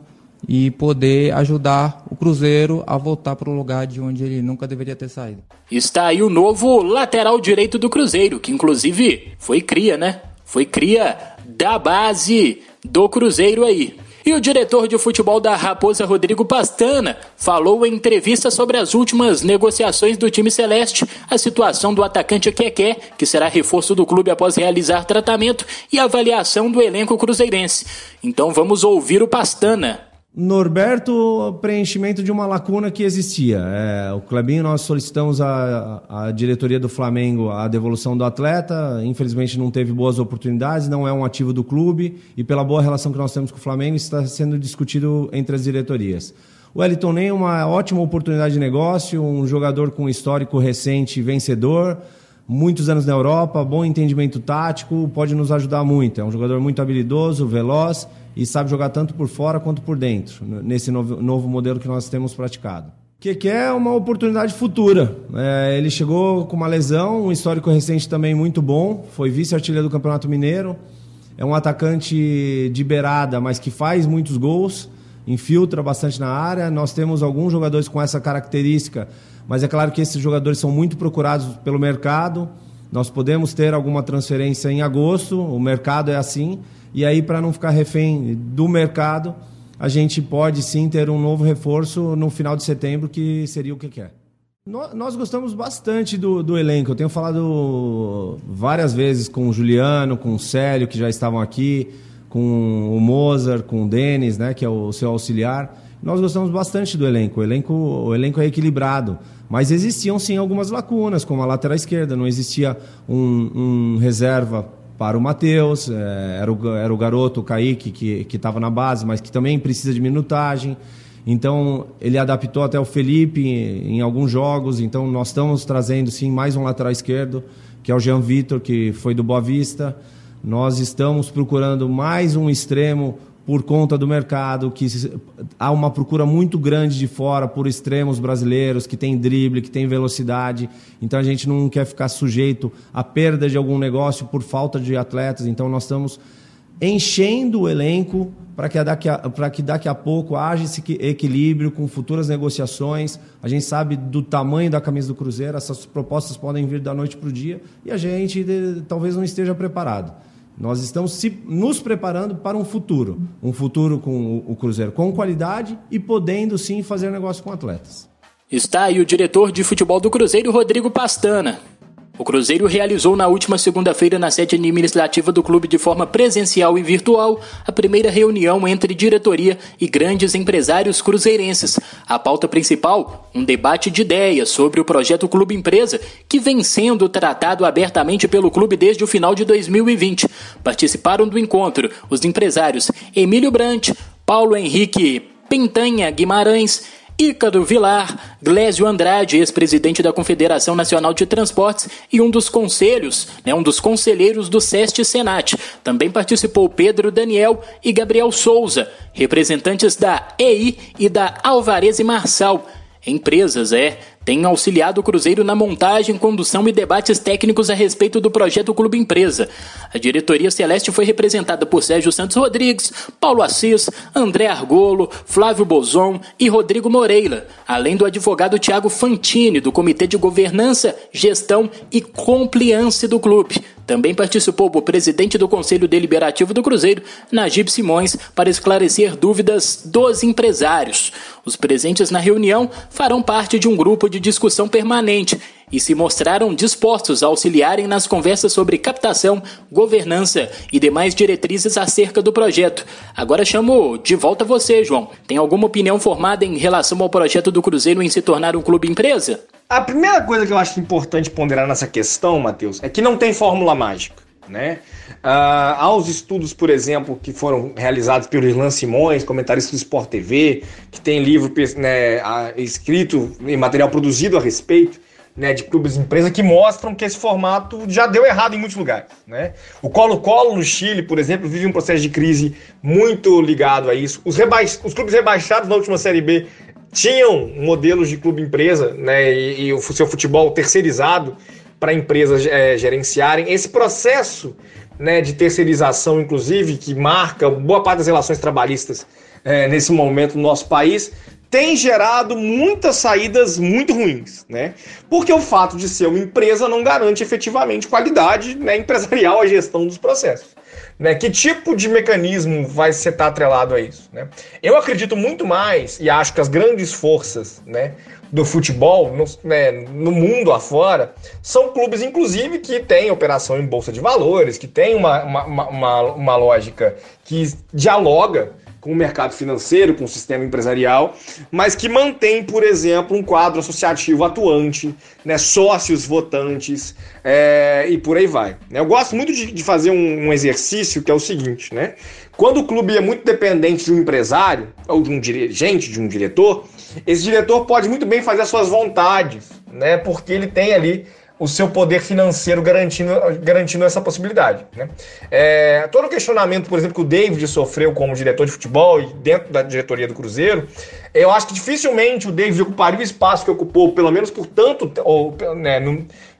e poder ajudar o Cruzeiro a voltar para o lugar de onde ele nunca deveria ter saído. Está aí o novo lateral direito do Cruzeiro, que inclusive foi cria, né? Foi cria da base do Cruzeiro aí. E o diretor de futebol da Raposa, Rodrigo Pastana, falou em entrevista sobre as últimas negociações do time celeste, a situação do atacante Keké, que será reforço do clube após realizar tratamento, e avaliação do elenco cruzeirense. Então vamos ouvir o Pastana. Norberto, preenchimento de uma lacuna que existia. É, o Clebinho, nós solicitamos a diretoria do Flamengo a devolução do atleta. Infelizmente não teve boas oportunidades, não é um ativo do clube e pela boa relação que nós temos com o Flamengo está sendo discutido entre as diretorias. O Elton Nem uma ótima oportunidade de negócio, um jogador com histórico recente vencedor, muitos anos na Europa, bom entendimento tático, pode nos ajudar muito. É um jogador muito habilidoso, veloz e sabe jogar tanto por fora quanto por dentro, nesse novo, novo modelo que nós temos praticado. Que, é uma oportunidade futura. É, ele chegou com uma lesão, um histórico recente também muito bom, foi vice-artilheiro do Campeonato Mineiro, é um atacante de beirada, mas que faz muitos gols, infiltra bastante na área. Nós temos alguns jogadores com essa característica, mas é claro que esses jogadores são muito procurados pelo mercado. Nós podemos ter alguma transferência em agosto, o mercado é assim, e aí, para não ficar refém do mercado, a gente pode sim ter um novo reforço no final de setembro, que seria o que quer. Nós gostamos bastante do, do, elenco. Eu tenho falado várias vezes com o Juliano, com o Célio, que já estavam aqui, com o Mozart, com o Denis, né, que é o seu auxiliar. Nós gostamos bastante do elenco. O elenco, o elenco é equilibrado. Mas existiam sim algumas lacunas, como a lateral esquerda. Não existia um, um reserva para o Matheus, é, era, o, era o garoto, o Kaique, que estava na base, mas que também precisa de minutagem. Então, ele adaptou até o Felipe em, em alguns jogos. Então, nós estamos trazendo, sim, mais um lateral esquerdo, que é o Jean Vitor, que foi do Boa Vista. Nós estamos procurando mais um extremo por conta do mercado, que há uma procura muito grande de fora por extremos brasileiros que tem drible, que tem velocidade. Então a gente não quer ficar sujeito à perda de algum negócio por falta de atletas. Então nós estamos enchendo o elenco para que, daqui a, que daqui a pouco haja esse equilíbrio com futuras negociações. A gente sabe do tamanho da camisa do Cruzeiro, essas propostas podem vir da noite para o dia e a gente de, talvez não esteja preparado. Nós estamos se, nos preparando para um futuro. Um futuro com o, o Cruzeiro com qualidade e podendo sim fazer negócio com atletas. Está aí o diretor de futebol do Cruzeiro, Rodrigo Pastana. O Cruzeiro realizou na última segunda-feira na sede administrativa do clube de forma presencial e virtual a primeira reunião entre diretoria e grandes empresários cruzeirenses. A pauta principal, um debate de ideias sobre o projeto Clube Empresa, que vem sendo tratado abertamente pelo clube desde o final de 2020. Participaram do encontro os empresários Emílio Brant, Paulo Henrique Pentanha Guimarães, Ícaro Vilar, Glésio Andrade, ex-presidente da Confederação Nacional de Transportes e um dos conselhos, né, um dos conselheiros do SEST Senat. Também participou Pedro Daniel e Gabriel Souza, representantes da EI e da Alvarez e Marçal. Empresas, é, têm auxiliado o Cruzeiro na montagem, condução e debates técnicos a respeito do projeto Clube Empresa. A diretoria Celeste foi representada por Sérgio Santos Rodrigues, Paulo Assis, André Argolo, Flávio Bozon e Rodrigo Moreira, além do advogado Tiago Fantini, do Comitê de Governança, Gestão e Compliance do clube. Também participou o presidente do Conselho Deliberativo do Cruzeiro, Najib Simões, para esclarecer dúvidas dos empresários. Os presentes na reunião farão parte de um grupo de discussão permanente e se mostraram dispostos a auxiliarem nas conversas sobre captação, governança e demais diretrizes acerca do projeto. Agora chamo de volta você, João. Tem alguma opinião formada em relação ao projeto do Cruzeiro em se tornar um clube empresa? A primeira coisa que eu acho importante ponderar nessa questão, Matheus, é que não tem fórmula mágica. Né? Uh, aos estudos, por exemplo, que foram realizados pelo Irlan Simões, comentarista do Sport TV, que tem livro né, escrito e material produzido a respeito né, de clubes e empresas que mostram que esse formato já deu errado em muitos lugares. Né? O Colo-Colo no Chile, por exemplo, vive um processo de crise muito ligado a isso. Os, os clubes rebaixados na última Série B tinham modelos de clube empresa né, e, e o seu futebol terceirizado para empresas é, gerenciarem. Esse processo né, de terceirização, inclusive, que marca boa parte das relações trabalhistas é, nesse momento no nosso país, tem gerado muitas saídas muito ruins, né? Porque o fato de ser uma empresa não garante efetivamente qualidade né, empresarial à gestão dos processos. Né? Que tipo de mecanismo vai ser estar atrelado a isso? Né? Eu acredito muito mais, e acho que as grandes forças né, do futebol no, né, no mundo afora são clubes, inclusive, que têm operação em bolsa de valores, que têm uma, uma, uma, uma lógica que dialoga com o mercado financeiro, com o sistema empresarial, mas que mantém, por exemplo, um quadro associativo atuante, né, sócios votantes é, e por aí vai. Eu gosto muito de, de fazer um, um, exercício que é o seguinte, né? Quando o clube é muito dependente de um empresário ou de um dirigente, de um diretor, esse diretor pode muito bem fazer as suas vontades, né? Porque ele tem ali o seu poder financeiro garantindo, garantindo essa possibilidade. Né? É, todo o questionamento, por exemplo, que o David sofreu como diretor de futebol e dentro da diretoria do Cruzeiro, eu acho que dificilmente o David ocuparia o espaço que ocupou, pelo menos por tanto, ou, né,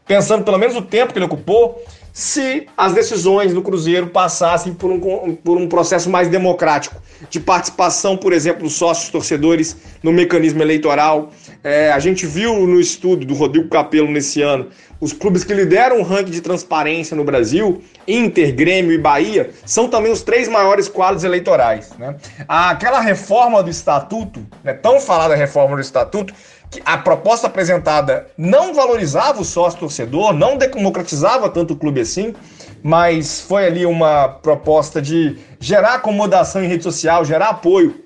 pensando pelo menos o tempo que ele ocupou, se as decisões do Cruzeiro passassem por um, por um processo mais democrático, de participação, por exemplo, dos sócios torcedores no mecanismo eleitoral. É, a gente viu no estudo do Rodrigo Capello nesse ano, os clubes que lideram o ranking de transparência no Brasil, Inter, Grêmio e Bahia, são também os três maiores quadros eleitorais. Né? Aquela reforma do estatuto, né, tão falada reforma do estatuto, a proposta apresentada não valorizava o sócio torcedor, não democratizava tanto o clube assim, mas foi ali uma proposta de gerar acomodação em rede social, gerar apoio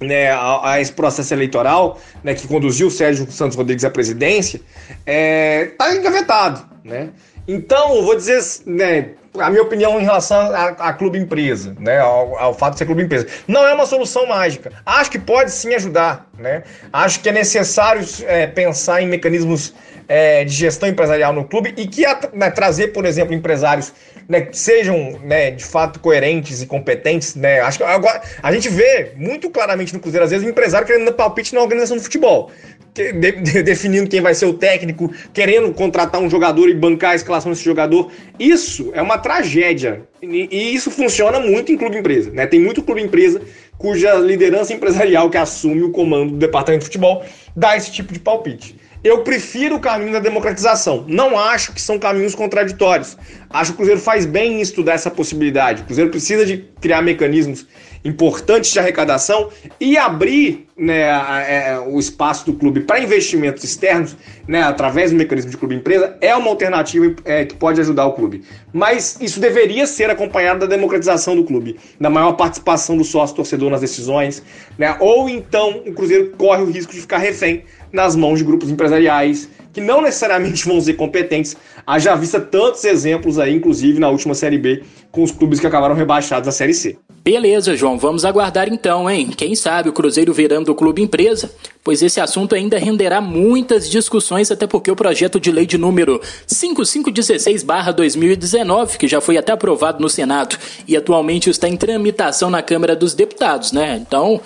né, a, a, esse processo eleitoral né, que conduziu o Sérgio Santos Rodrigues à presidência, está é, tá engavetado. Né? Então, vou dizer, né, a minha opinião em relação a, a clube empresa, né, ao, ao, fato de ser clube empresa. Não é uma solução mágica. Acho que pode sim ajudar, né? Acho que é necessário é, pensar em mecanismos é, de gestão empresarial no clube e que né, trazer, por exemplo, empresários né, que sejam né, de fato coerentes e competentes. Né? Acho que agora, a gente vê muito claramente no Cruzeiro, às vezes, o empresário querendo dar palpite na organização do futebol. De, de, definindo quem vai ser o técnico, querendo contratar um jogador e bancar a escalação desse jogador. Isso é uma tragédia. E, e isso funciona muito em clube empresa. Né? Tem muito clube empresa cuja liderança empresarial que assume o comando do departamento de futebol dá esse tipo de palpite. Eu prefiro o caminho da democratização. Não acho que são caminhos contraditórios. Acho que o Cruzeiro faz bem em estudar essa possibilidade. O Cruzeiro precisa de criar mecanismos importantes de arrecadação e abrir né, a, a, é, o espaço do clube para investimentos externos, né, através do mecanismo de clube-empresa, é uma alternativa é, que pode ajudar o clube. Mas isso deveria ser acompanhado da democratização do clube, da maior participação do sócio-torcedor nas decisões, né, ou então o Cruzeiro corre o risco de ficar refém nas mãos de grupos empresariais que não necessariamente vão ser competentes. Haja vista tantos exemplos aí, inclusive na última Série B, com os clubes que acabaram rebaixados da Série C. Beleza, João, vamos aguardar então, hein? Quem sabe o Cruzeiro virando o clube empresa, pois esse assunto ainda renderá muitas discussões, até porque o projeto de lei de número 5516-2019, que já foi até aprovado no Senado e atualmente está em tramitação na Câmara dos Deputados, né? Então,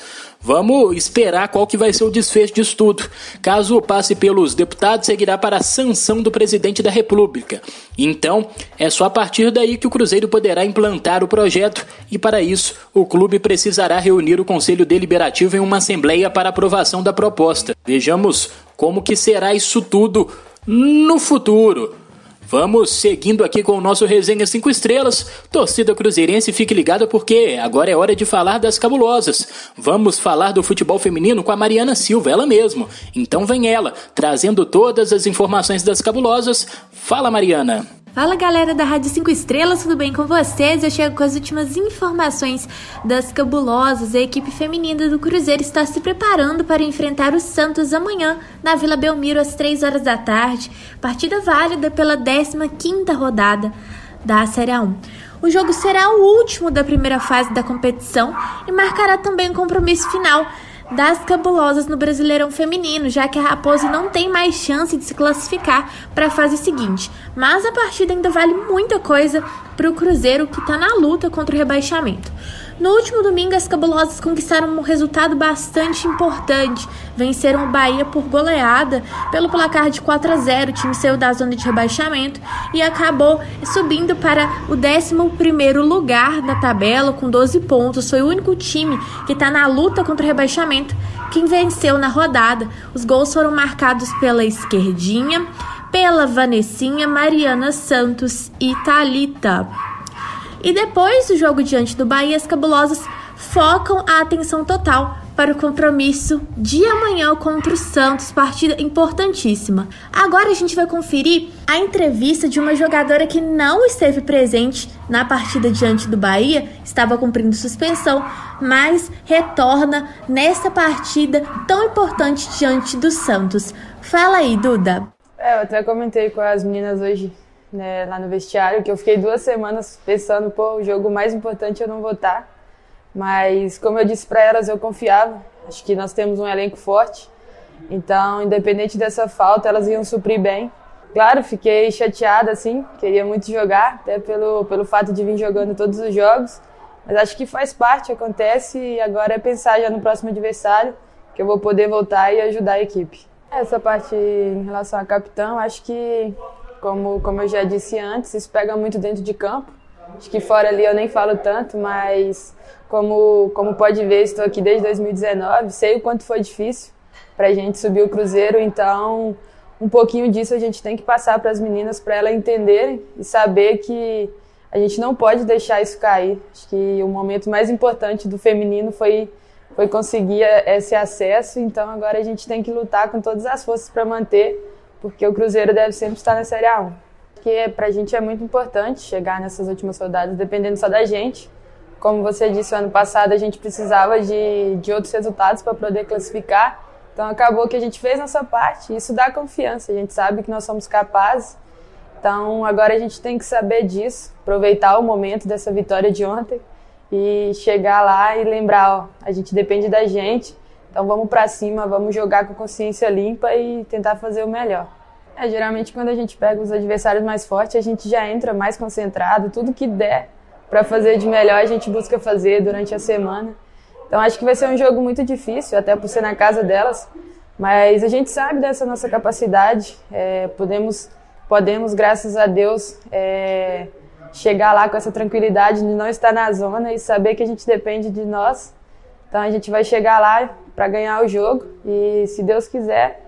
Vamos esperar qual que vai ser o desfecho disso tudo. Caso passe pelos deputados, seguirá para a sanção do presidente da República. Então, é só a partir daí que o Cruzeiro poderá implantar o projeto e para isso o clube precisará reunir o Conselho Deliberativo em uma assembleia para aprovação da proposta. Vejamos como que será isso tudo no futuro. Vamos seguindo aqui com o nosso resenha 5 estrelas. Torcida Cruzeirense, fique ligada porque agora é hora de falar das cabulosas. Vamos falar do futebol feminino com a Mariana Silva, ela mesma. Então vem ela, trazendo todas as informações das cabulosas. Fala, Mariana. Fala galera da Rádio 5 Estrelas, tudo bem com vocês? Eu chego com as últimas informações das cabulosas. A equipe feminina do Cruzeiro está se preparando para enfrentar o Santos amanhã na Vila Belmiro às 3 horas da tarde. Partida válida pela 15ª rodada da Série A1. O jogo será o último da primeira fase da competição e marcará também o compromisso final das cabulosas no Brasileirão Feminino, já que a Raposa não tem mais chance de se classificar para a fase seguinte. Mas a partida ainda vale muita coisa para o Cruzeiro, que está na luta contra o rebaixamento. No último domingo, as cabulosas conquistaram um resultado bastante importante. Venceram o Bahia por goleada pelo placar de 4 a 0. O time saiu da zona de rebaixamento e acabou subindo para o 11 lugar da tabela com 12 pontos. Foi o único time que está na luta contra o rebaixamento quem venceu na rodada. Os gols foram marcados pela esquerdinha, pela Vanessinha, Mariana Santos e Talita. E depois do jogo diante do Bahia, as cabulosas focam a atenção total para o compromisso de amanhã contra o Santos, partida importantíssima. Agora a gente vai conferir a entrevista de uma jogadora que não esteve presente na partida diante do Bahia, estava cumprindo suspensão, mas retorna nessa partida tão importante diante do Santos. Fala aí, Duda. É, eu até comentei com as meninas hoje né, lá no vestiário, que eu fiquei duas semanas pensando, pô, o jogo mais importante eu não vou estar. Mas, como eu disse para elas, eu confiava. Acho que nós temos um elenco forte. Então, independente dessa falta, elas iam suprir bem. Claro, fiquei chateada, assim, queria muito jogar, até pelo, pelo fato de vir jogando todos os jogos. Mas acho que faz parte, acontece, e agora é pensar já no próximo adversário, que eu vou poder voltar e ajudar a equipe. Essa parte em relação a capitão, acho que como, como eu já disse antes, isso pega muito dentro de campo. Acho que fora ali eu nem falo tanto, mas como, como pode ver, estou aqui desde 2019, sei o quanto foi difícil para a gente subir o Cruzeiro, então um pouquinho disso a gente tem que passar para as meninas para elas entenderem e saber que a gente não pode deixar isso cair. Acho que o momento mais importante do feminino foi foi conseguir esse acesso, então agora a gente tem que lutar com todas as forças para manter porque o Cruzeiro deve sempre estar na Série A1. Porque para a gente é muito importante chegar nessas últimas rodadas, dependendo só da gente. Como você disse, ano passado a gente precisava de, de outros resultados para poder classificar. Então acabou que a gente fez nossa parte. Isso dá confiança. A gente sabe que nós somos capazes. Então agora a gente tem que saber disso, aproveitar o momento dessa vitória de ontem e chegar lá e lembrar, ó, a gente depende da gente então vamos para cima, vamos jogar com consciência limpa e tentar fazer o melhor. É, geralmente quando a gente pega os adversários mais fortes, a gente já entra mais concentrado, tudo que der para fazer de melhor a gente busca fazer durante a semana. Então acho que vai ser um jogo muito difícil, até por ser na casa delas, mas a gente sabe dessa nossa capacidade, é, podemos, podemos, graças a Deus, é, chegar lá com essa tranquilidade de não estar na zona e saber que a gente depende de nós. Então a gente vai chegar lá para ganhar o jogo e, se Deus quiser,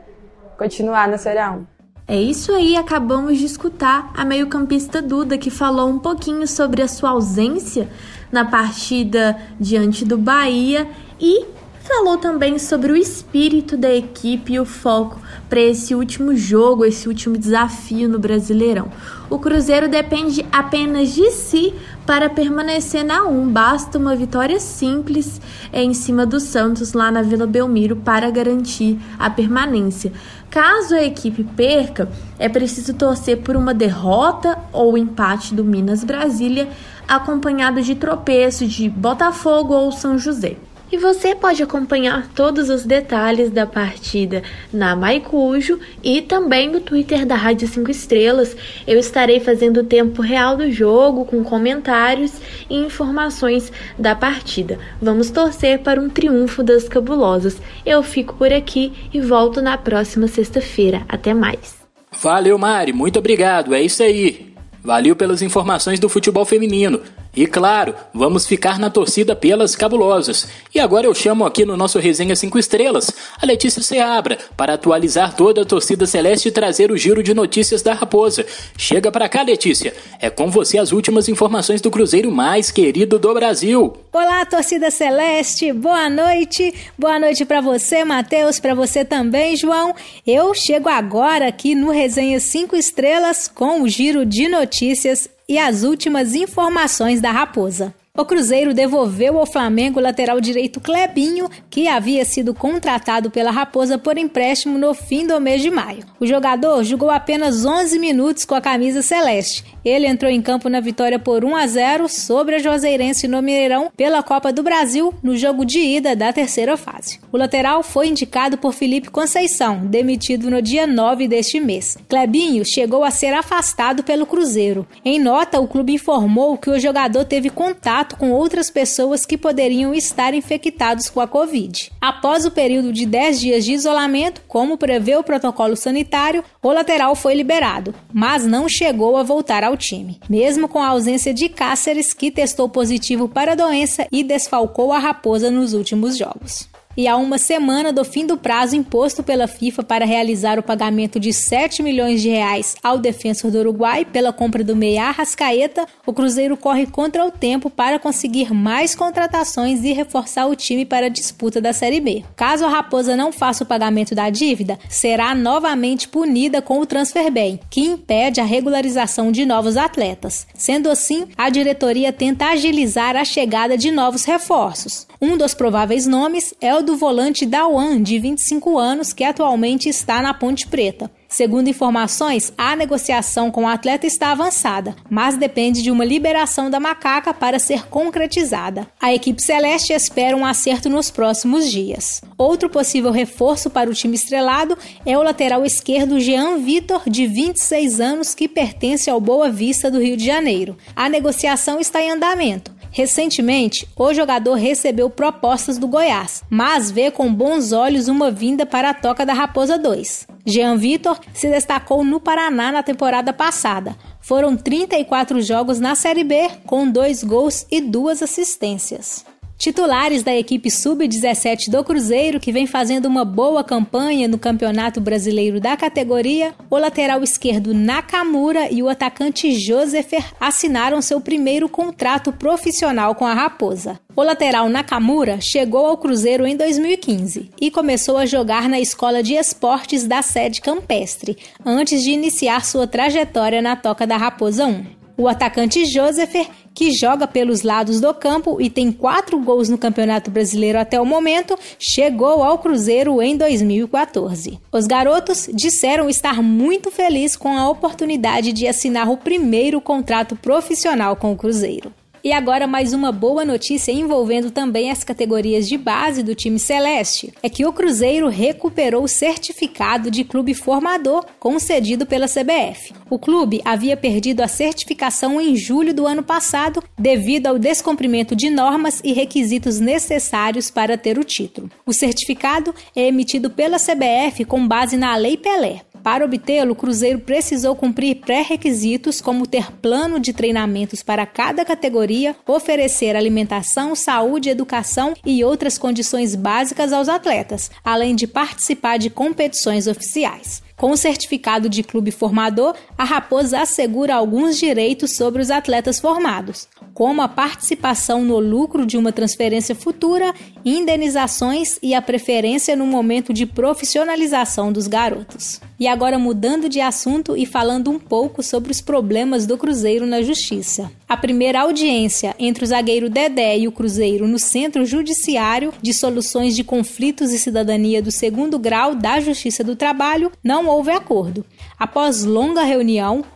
continuar na Série A1. É isso aí, acabamos de escutar a meio-campista Duda que falou um pouquinho sobre a sua ausência na partida diante do Bahia e falou também sobre o espírito da equipe e o foco para esse último jogo, esse último desafio no Brasileirão. O Cruzeiro depende apenas de si para permanecer na 1. Basta uma vitória simples em cima do Santos lá na Vila Belmiro para garantir a permanência. Caso a equipe perca, é preciso torcer por uma derrota ou empate do Minas Brasília, acompanhado de tropeço de Botafogo ou São José. E você pode acompanhar todos os detalhes da partida na Maicujo e também no Twitter da Rádio 5 Estrelas. Eu estarei fazendo o tempo real do jogo com comentários e informações da partida. Vamos torcer para um triunfo das cabulosas. Eu fico por aqui e volto na próxima sexta-feira. Até mais. Valeu, Mari. Muito obrigado. É isso aí. Valeu pelas informações do futebol feminino. E claro, vamos ficar na torcida pelas cabulosas. E agora eu chamo aqui no nosso Resenha 5 Estrelas a Letícia Seabra para atualizar toda a torcida celeste e trazer o giro de notícias da Raposa. Chega para cá, Letícia. É com você as últimas informações do Cruzeiro mais querido do Brasil. Olá, torcida celeste. Boa noite. Boa noite para você, Matheus, para você também, João. Eu chego agora aqui no Resenha 5 Estrelas com o giro de notícias e as últimas informações da Raposa. O Cruzeiro devolveu ao Flamengo o lateral direito Clebinho, que havia sido contratado pela Raposa por empréstimo no fim do mês de maio. O jogador jogou apenas 11 minutos com a camisa celeste. Ele entrou em campo na vitória por 1 a 0 sobre a Joseirense no Mineirão pela Copa do Brasil no jogo de ida da terceira fase. O lateral foi indicado por Felipe Conceição, demitido no dia 9 deste mês. Clebinho chegou a ser afastado pelo Cruzeiro. Em nota, o clube informou que o jogador teve contato contato com outras pessoas que poderiam estar infectados com a Covid. Após o período de 10 dias de isolamento, como prevê o protocolo sanitário, o lateral foi liberado, mas não chegou a voltar ao time, mesmo com a ausência de Cáceres, que testou positivo para a doença e desfalcou a Raposa nos últimos jogos e há uma semana do fim do prazo imposto pela FIFA para realizar o pagamento de 7 milhões de reais ao defensor do Uruguai pela compra do meia Rascaeta, o Cruzeiro corre contra o tempo para conseguir mais contratações e reforçar o time para a disputa da Série B. Caso a Raposa não faça o pagamento da dívida, será novamente punida com o transfer ban, que impede a regularização de novos atletas. Sendo assim, a diretoria tenta agilizar a chegada de novos reforços. Um dos prováveis nomes é o do volante Dawan, de 25 anos, que atualmente está na Ponte Preta. Segundo informações, a negociação com o atleta está avançada, mas depende de uma liberação da macaca para ser concretizada. A equipe celeste espera um acerto nos próximos dias. Outro possível reforço para o time estrelado é o lateral esquerdo Jean Vitor, de 26 anos, que pertence ao Boa Vista do Rio de Janeiro. A negociação está em andamento. Recentemente, o jogador recebeu propostas do Goiás, mas vê com bons olhos uma vinda para a Toca da Raposa 2. Jean Vitor se destacou no Paraná na temporada passada. Foram 34 jogos na Série B, com dois gols e duas assistências. Titulares da equipe sub-17 do Cruzeiro, que vem fazendo uma boa campanha no Campeonato Brasileiro da categoria, o lateral esquerdo Nakamura e o atacante Josefer assinaram seu primeiro contrato profissional com a Raposa. O lateral Nakamura chegou ao Cruzeiro em 2015 e começou a jogar na Escola de Esportes da sede campestre, antes de iniciar sua trajetória na Toca da Raposa 1. O atacante Josefer, que joga pelos lados do campo e tem quatro gols no Campeonato Brasileiro até o momento, chegou ao Cruzeiro em 2014. Os garotos disseram estar muito felizes com a oportunidade de assinar o primeiro contrato profissional com o Cruzeiro. E agora mais uma boa notícia envolvendo também as categorias de base do time celeste. É que o Cruzeiro recuperou o certificado de clube formador concedido pela CBF. O clube havia perdido a certificação em julho do ano passado devido ao descumprimento de normas e requisitos necessários para ter o título. O certificado é emitido pela CBF com base na Lei Pelé. Para obtê-lo, o Cruzeiro precisou cumprir pré-requisitos como ter plano de treinamentos para cada categoria, oferecer alimentação, saúde, educação e outras condições básicas aos atletas, além de participar de competições oficiais. Com o certificado de clube formador, a Raposa assegura alguns direitos sobre os atletas formados, como a participação no lucro de uma transferência futura, indenizações e a preferência no momento de profissionalização dos garotos. E agora mudando de assunto e falando um pouco sobre os problemas do Cruzeiro na Justiça. A primeira audiência entre o zagueiro Dedé e o Cruzeiro no Centro Judiciário de Soluções de Conflitos e Cidadania do segundo grau da Justiça do Trabalho não houve acordo. Após longa reunião,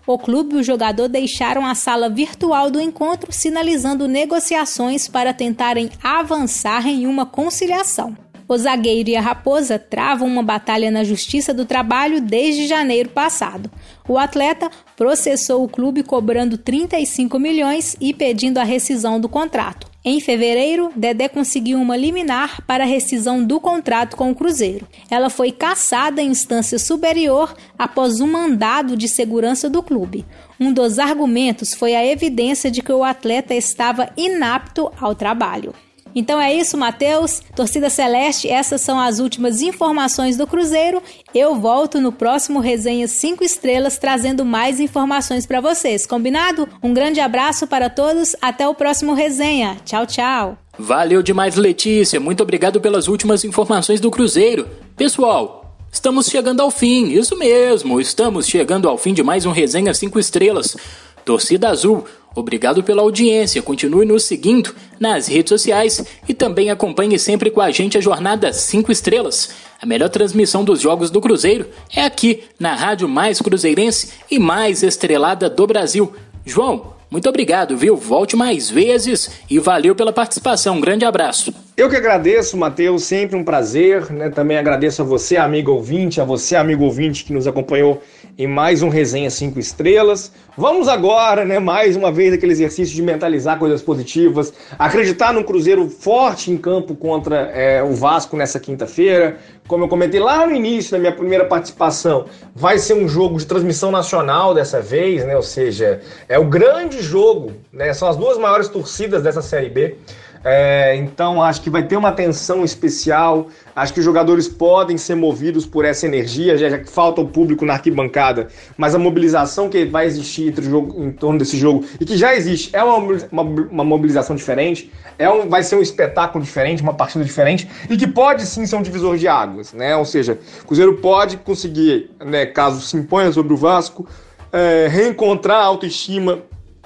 o clube e o jogador deixaram a sala virtual do encontro, sinalizando negociações para tentarem avançar em uma conciliação. O zagueiro e a raposa travam uma batalha na Justiça do Trabalho desde janeiro passado. O atleta processou o clube cobrando 35 milhões e pedindo a rescisão do contrato. Em fevereiro, Dedé conseguiu uma liminar para rescisão do contrato com o Cruzeiro. Ela foi cassada em instância superior após um mandado de segurança do clube. Um dos argumentos foi a evidência de que o atleta estava inapto ao trabalho. Então é isso, Matheus. Torcida Celeste, essas são as últimas informações do Cruzeiro. Eu volto no próximo Resenha 5 Estrelas trazendo mais informações para vocês. Combinado? Um grande abraço para todos. Até o próximo Resenha. Tchau, tchau. Valeu demais, Letícia. Muito obrigado pelas últimas informações do Cruzeiro. Pessoal, estamos chegando ao fim. Isso mesmo, estamos chegando ao fim de mais um Resenha 5 Estrelas. Torcida Azul, Obrigado pela audiência, continue nos seguindo nas redes sociais e também acompanhe sempre com a gente a jornada 5 estrelas. A melhor transmissão dos jogos do Cruzeiro é aqui na rádio mais cruzeirense e mais estrelada do Brasil. João, muito obrigado, viu? Volte mais vezes e valeu pela participação. Um grande abraço. Eu que agradeço, Matheus, sempre um prazer. Né? Também agradeço a você, amigo ouvinte, a você, amigo ouvinte, que nos acompanhou em mais um Resenha 5 Estrelas. Vamos agora, né, mais uma vez, aquele exercício de mentalizar coisas positivas, acreditar num Cruzeiro forte em campo contra é, o Vasco nessa quinta-feira. Como eu comentei lá no início, na minha primeira participação, vai ser um jogo de transmissão nacional dessa vez, né? Ou seja, é o grande jogo, né? São as duas maiores torcidas dessa Série B. É, então acho que vai ter uma atenção especial. Acho que os jogadores podem ser movidos por essa energia, já, que falta o público na arquibancada, mas a mobilização que vai existir entre jogo, em torno desse jogo e que já existe é uma, uma, uma mobilização diferente, é um, vai ser um espetáculo diferente, uma partida diferente e que pode sim ser um divisor de águas, né? Ou seja, o Cruzeiro pode conseguir, né, caso se imponha sobre o Vasco, é, reencontrar a autoestima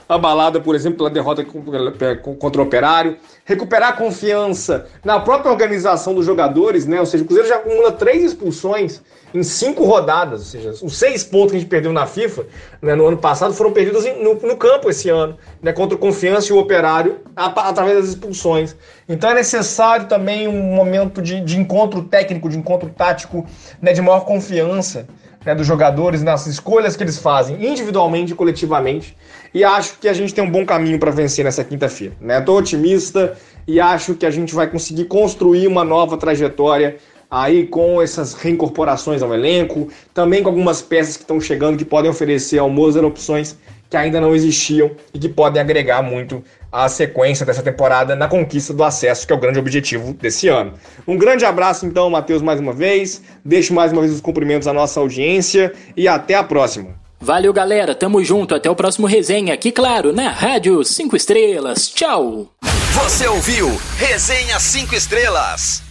abalada, por exemplo, pela derrota contra o Operário, recuperar a confiança na própria organização dos jogadores, né? Ou seja, o Cruzeiro já acumula três expulsões em cinco rodadas, ou seja, os seis pontos que a gente perdeu na FIFA né, no ano passado foram perdidos no, no, campo esse ano, né, contra o Confiança e o Operário, a, através das expulsões. Então é necessário também um momento de, de encontro técnico, de encontro tático, né, de maior confiança né, dos jogadores nas escolhas que eles fazem, individualmente e coletivamente. E acho que a gente tem um bom caminho para vencer nessa quinta-feira. Né? Estou otimista e acho que a gente vai conseguir construir uma nova trajetória aí com essas reincorporações ao elenco, também com algumas peças que estão chegando que podem oferecer ao Mozart opções que ainda não existiam e que podem agregar muito à sequência dessa temporada na conquista do acesso, que é o grande objetivo desse ano. Um grande abraço então, Matheus, mais uma vez. Deixo mais uma vez os cumprimentos à nossa audiência e até a próxima. Valeu, galera. Tamo junto. Até o próximo resenha aqui, claro, na Rádio 5 Estrelas. Tchau. Você ouviu Resenha 5 Estrelas.